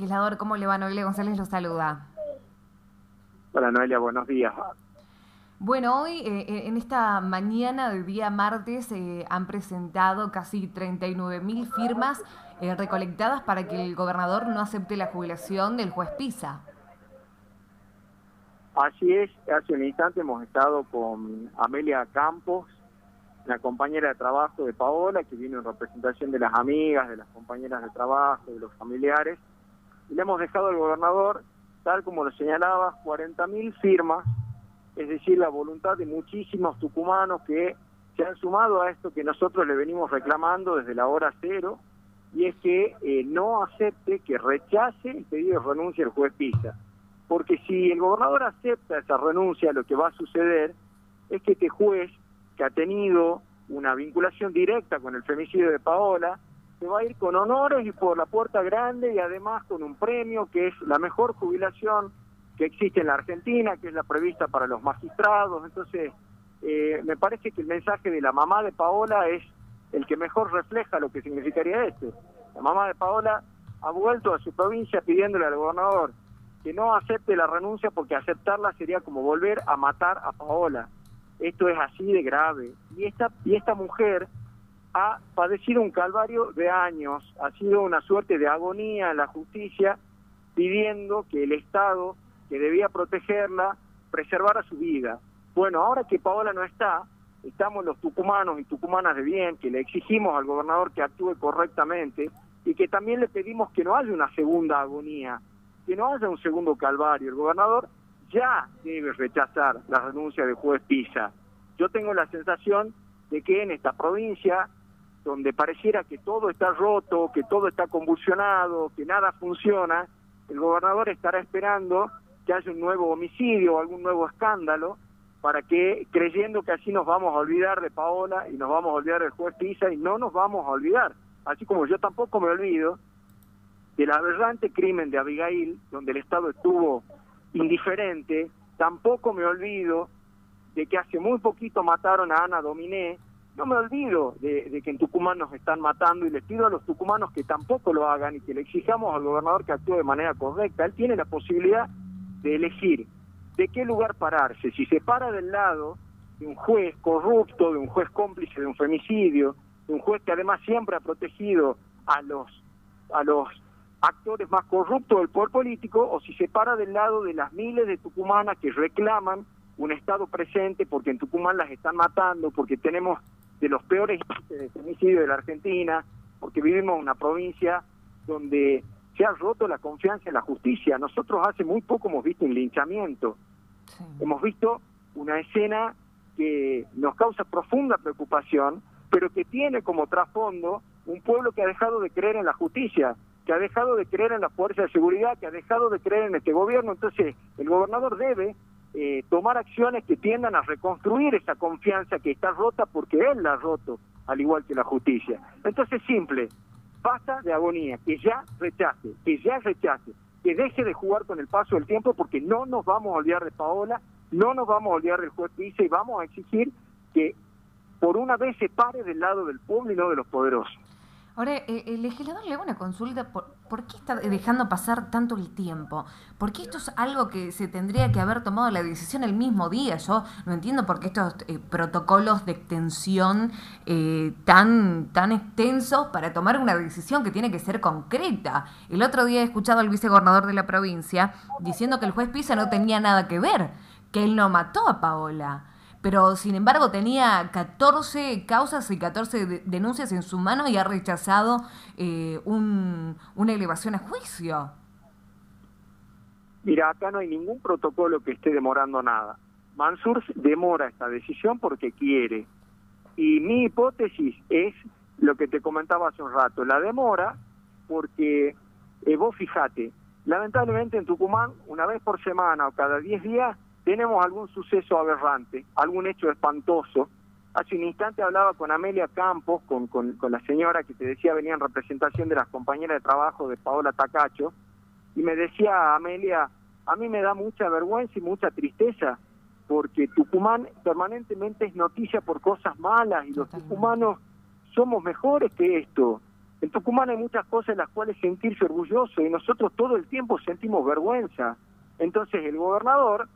legislador? ¿Cómo le va? Noelia González lo saluda. Hola Noelia, buenos días. Bueno, hoy eh, eh, en esta mañana del día martes eh, han presentado casi 39 mil firmas recolectadas para que el gobernador no acepte la jubilación del juez Pisa. Así es, hace un instante hemos estado con Amelia Campos, la compañera de trabajo de Paola, que viene en representación de las amigas, de las compañeras de trabajo, de los familiares, le hemos dejado al gobernador, tal como lo señalaba, 40.000 firmas, es decir, la voluntad de muchísimos tucumanos que se han sumado a esto que nosotros le venimos reclamando desde la hora cero, y es que eh, no acepte, que rechace el pedido de renuncia del juez Pisa. Porque si el gobernador acepta esa renuncia, lo que va a suceder es que este juez que ha tenido una vinculación directa con el femicidio de Paola, se va a ir con honores y por la puerta grande y además con un premio que es la mejor jubilación que existe en la Argentina, que es la prevista para los magistrados. Entonces, eh, me parece que el mensaje de la mamá de Paola es el que mejor refleja lo que significaría esto. La mamá de Paola ha vuelto a su provincia pidiéndole al gobernador que no acepte la renuncia porque aceptarla sería como volver a matar a Paola esto es así de grave. Y esta, y esta mujer ha padecido un calvario de años, ha sido una suerte de agonía en la justicia, pidiendo que el Estado, que debía protegerla, preservara su vida. Bueno, ahora que Paola no está, estamos los tucumanos y tucumanas de bien, que le exigimos al gobernador que actúe correctamente y que también le pedimos que no haya una segunda agonía, que no haya un segundo calvario. El gobernador ya debe rechazar la renuncia del juez Pisa. Yo tengo la sensación de que en esta provincia, donde pareciera que todo está roto, que todo está convulsionado, que nada funciona, el gobernador estará esperando que haya un nuevo homicidio o algún nuevo escándalo para que, creyendo que así nos vamos a olvidar de Paola y nos vamos a olvidar del juez Pisa y no nos vamos a olvidar, así como yo tampoco me olvido del aberrante crimen de Abigail, donde el Estado estuvo indiferente, tampoco me olvido de que hace muy poquito mataron a Ana Dominé, no me olvido de, que en Tucumán nos están matando y les pido a los tucumanos que tampoco lo hagan y que le exijamos al gobernador que actúe de manera correcta. Él tiene la posibilidad de elegir de qué lugar pararse, si se para del lado de un juez corrupto, de un juez cómplice de un femicidio, de un juez que además siempre ha protegido a los a los actores más corruptos del poder político o si se para del lado de las miles de tucumanas que reclaman un Estado presente porque en Tucumán las están matando, porque tenemos de los peores índices de femicidio de la Argentina, porque vivimos en una provincia donde se ha roto la confianza en la justicia. Nosotros hace muy poco hemos visto un linchamiento, hemos visto una escena que nos causa profunda preocupación, pero que tiene como trasfondo un pueblo que ha dejado de creer en la justicia, que ha dejado de creer en la fuerza de seguridad, que ha dejado de creer en este gobierno. Entonces, el gobernador debe eh, tomar acciones que tiendan a reconstruir esa confianza que está rota porque él la ha roto, al igual que la justicia. Entonces, simple, basta de agonía, que ya rechace, que ya rechace, que deje de jugar con el paso del tiempo porque no nos vamos a olvidar de Paola, no nos vamos a olvidar del juez Pisa y vamos a exigir que por una vez se pare del lado del pueblo y no de los poderosos. Ahora, eh, el legislador le hago una consulta, por, ¿por, qué está dejando pasar tanto el tiempo? ¿Por qué esto es algo que se tendría que haber tomado la decisión el mismo día? Yo no entiendo por qué estos eh, protocolos de extensión eh, tan, tan extensos para tomar una decisión que tiene que ser concreta. El otro día he escuchado al vicegobernador de la provincia diciendo que el juez Pisa no tenía nada que ver, que él no mató a Paola pero sin embargo tenía 14 causas y 14 denuncias en su mano y ha rechazado eh, una elevación a juicio. Mira, acá no hay ningún protocolo que esté demorando nada. Mansur demora esta decisión porque quiere. Y mi hipótesis es lo que te comentaba hace un rato, la demora porque eh, vos fijate, lamentablemente en Tucumán, una vez por semana o cada 10 días, tenemos algún suceso aberrante, algún hecho espantoso. Hace un instante hablaba con Amelia Campos, con, con, la señora que te decía venía en representación de las compañeras de trabajo de Paola Tacacho, y me decía Amelia, a mí me da mucha vergüenza y mucha tristeza, porque Tucumán permanentemente es noticia por cosas malas y los tucumanos somos mejores que esto. En Tucumán hay muchas cosas en las cuales sentirse orgulloso y nosotros todo el tiempo sentimos vergüenza. Entonces el gobernador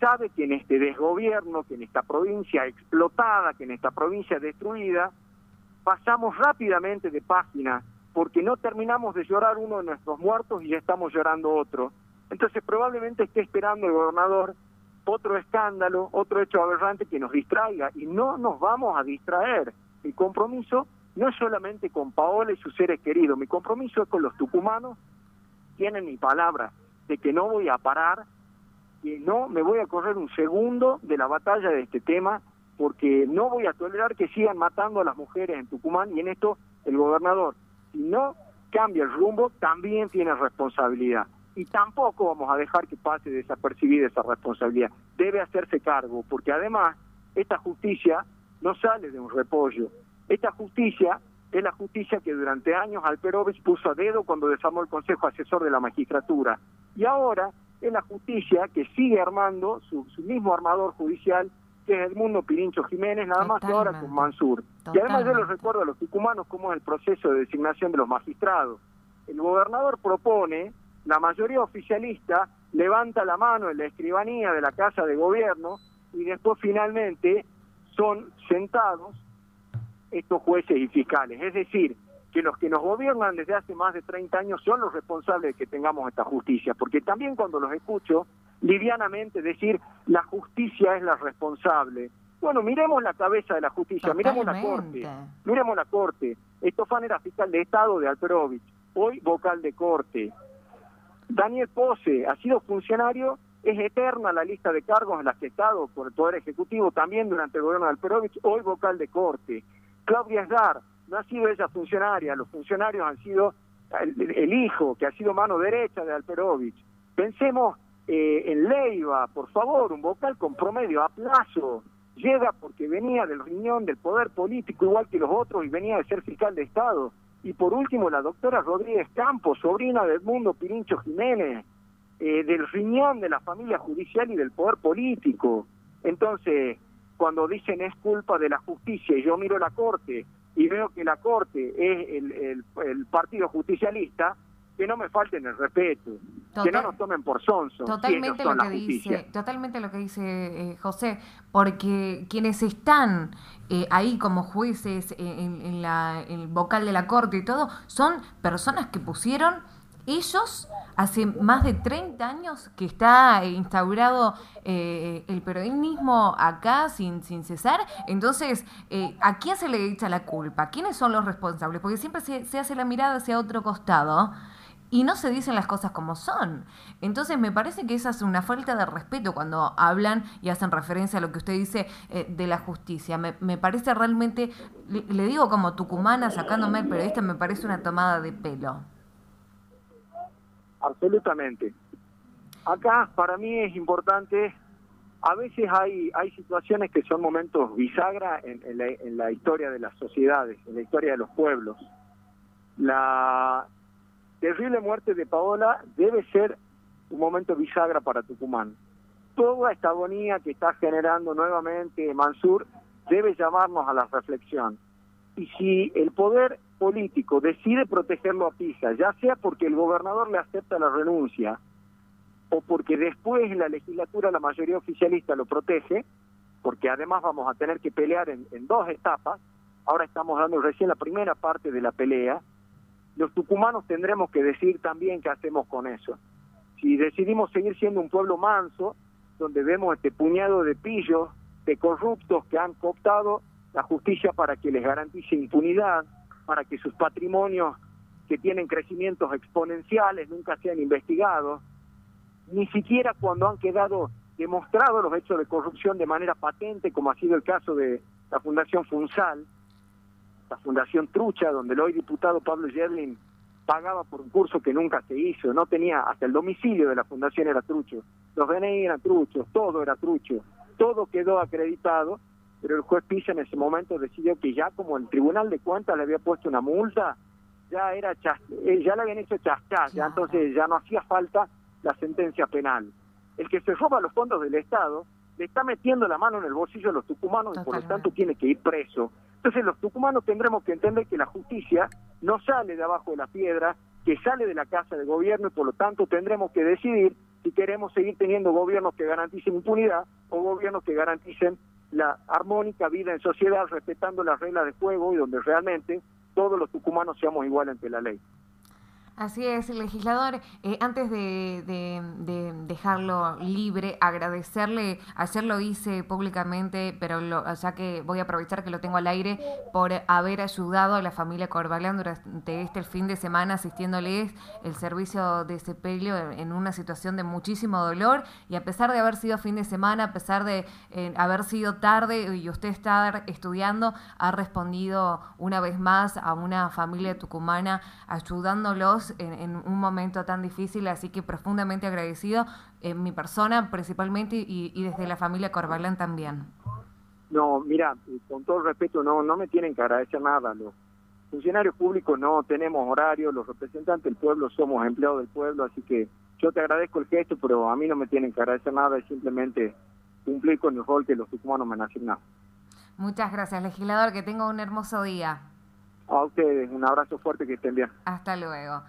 sabe que en este desgobierno, que en esta provincia explotada, que en esta provincia destruida, pasamos rápidamente de página porque no terminamos de llorar uno de nuestros muertos y ya estamos llorando otro. Entonces probablemente esté esperando el gobernador otro escándalo, otro hecho aberrante que nos distraiga y no nos vamos a distraer. Mi compromiso no es solamente con Paola y sus seres queridos, mi compromiso es con los tucumanos, tienen mi palabra de que no voy a parar, no me voy a correr un segundo de la batalla de este tema, porque no voy a tolerar que sigan matando a las mujeres en Tucumán y en esto el gobernador, si no cambia el rumbo, también tiene responsabilidad y tampoco vamos a dejar que pase desapercibida esa responsabilidad. Debe hacerse cargo, porque además esta justicia no sale de un repollo. Esta justicia es la justicia que durante años Alperovich puso a dedo cuando desarmó el Consejo Asesor de la Magistratura. Y ahora es la justicia que sigue armando su, mismo armador judicial, que es Edmundo Pirincho Jiménez, nada más que ahora con Mansur. Y además yo les recuerdo a los tucumanos cómo es el proceso de designación de los magistrados. El gobernador propone la mayoría oficialista levanta la mano en la escribanía de la Casa de Gobierno y después finalmente son sentados estos jueces y fiscales. Es decir, que los que nos gobiernan desde hace más de 30 años son los responsables de que tengamos esta justicia, porque también cuando los escucho livianamente decir la justicia es la responsable. Bueno, miremos la cabeza de la justicia, miremos la corte, miremos la corte. Estofán era fiscal de Estado de Alperovich, hoy vocal de corte. Daniel Pose ha sido funcionario, es eterna la lista de cargos en las que ha estado por el Poder Ejecutivo, también durante el gobierno de Alperovich, hoy vocal de corte. Claudia Esdar, no ha sido ella funcionaria, los funcionarios han sido el, hijo, que ha sido mano derecha de Alperovich. Pensemos eh, en Leiva, por favor, un vocal con promedio a plazo. Llega porque venía del riñón del poder político igual que los otros y venía de ser fiscal de Estado y por último, la doctora Rodríguez Campos, sobrina del mundo Pirincho Jiménez, eh, del riñón de la familia judicial y del poder político. Entonces, cuando dicen es culpa de la justicia y yo miro la corte y veo que la corte es el, el partido justicialista, que no me falten el respeto, que no nos tomen por sonso. Totalmente lo que dice, totalmente lo que dice José, porque quienes están eh, ahí como jueces en, la, el vocal de la corte y todo, son personas que pusieron ellos hace más de 30 años que está instaurado eh, el periodismo acá sin, sin cesar. Entonces, eh, ¿a quién se le echa la culpa? ¿Quiénes son los responsables? Porque siempre se, se hace la mirada hacia otro costado y no se dicen las cosas como son. Entonces me parece que esa es una falta de respeto cuando hablan y hacen referencia a lo que usted dice eh, de la justicia. Me, parece realmente, le, digo como tucumana sacándome el periodista, me parece una tomada de pelo. Absolutamente. Acá para mí es importante, a veces hay, hay situaciones que son momentos bisagra en, la, en la historia de las sociedades, en la historia de los pueblos. La, terrible muerte de Paola debe ser un momento bisagra para Tucumán. Toda esta agonía que está generando nuevamente Mansur debe llamarnos a la reflexión. Y si el poder político decide protegerlo a Pisa, ya sea porque el gobernador le acepta la renuncia o porque después en la legislatura la mayoría oficialista lo protege, porque además vamos a tener que pelear en, en dos etapas, ahora estamos dando recién la primera parte de la pelea, los tucumanos tendremos que decir también qué hacemos con eso. Si decidimos seguir siendo un pueblo manso, donde vemos este puñado de pillos, de corruptos que han cooptado la justicia para que les garantice impunidad, para que sus patrimonios que tienen crecimientos exponenciales nunca sean investigados, ni siquiera cuando han quedado demostrados los hechos de corrupción de manera patente, como ha sido el caso de la Fundación Funsal, la Fundación Trucha, donde el hoy diputado Pablo Yerlin pagaba por un curso que nunca se hizo, no tenía, hasta el domicilio de la fundación era trucho, los DNI eran truchos, todo era trucho, todo quedó acreditado, pero el juez Pisa en ese momento decidió que ya como el Tribunal de Cuentas le había puesto una multa, ya era eh, ya le habían hecho chascar, ya entonces ya no hacía falta la sentencia penal. El que se roba los fondos del Estado le está metiendo la mano en el bolsillo a los tucumanos y por lo tanto tiene que ir preso. Entonces los tucumanos tendremos que entender que la justicia no sale de abajo de la piedra, que sale de la casa de gobierno y por lo tanto tendremos que decidir si queremos seguir teniendo gobiernos que garanticen impunidad o gobiernos que garanticen la armónica vida en sociedad respetando las reglas de juego y donde realmente todos los tucumanos seamos iguales ante la ley. Así es, legislador. Eh, antes de, dejarlo libre, agradecerle, ayer lo hice públicamente, pero ya que voy a aprovechar que lo tengo al aire, por haber ayudado a la familia Corbalán durante este fin de semana asistiéndoles el servicio de sepelio en, una situación de muchísimo dolor y a pesar de haber sido fin de semana, a pesar de eh, haber sido tarde y usted estar estudiando, ha respondido una vez más a una familia tucumana ayudándolos en, un momento tan difícil, así que profundamente agradecido en mi persona principalmente y, desde la familia Corbalán también. No, mira, con todo respeto, no, no me tienen que agradecer nada. Los funcionarios públicos no tenemos horario, los representantes del pueblo somos empleados del pueblo, así que yo te agradezco el gesto, pero a mí no me tienen que agradecer nada, es simplemente cumplir con el rol que los tucumanos me han asignado. Muchas gracias, legislador, que tenga un hermoso día. A ustedes, un abrazo fuerte, que estén bien. Hasta luego.